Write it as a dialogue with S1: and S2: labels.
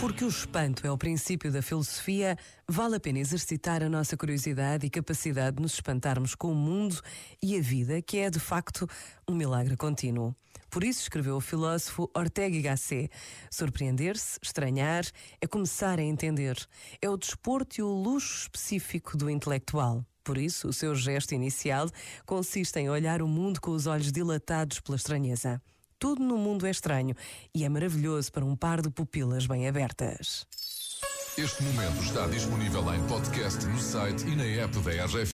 S1: Porque o espanto é o princípio da filosofia, vale a pena exercitar a nossa curiosidade e capacidade de nos espantarmos com o mundo e a vida, que é de facto um milagre contínuo. Por isso escreveu o filósofo Ortega y Gasset: surpreender-se, estranhar, é começar a entender. É o desporto e o luxo específico do intelectual. Por isso, o seu gesto inicial consiste em olhar o mundo com os olhos dilatados pela estranheza. Tudo no mundo é estranho e é maravilhoso para um par de pupilas bem abertas.
S2: Este momento está disponível em podcast no site e na app da RGF.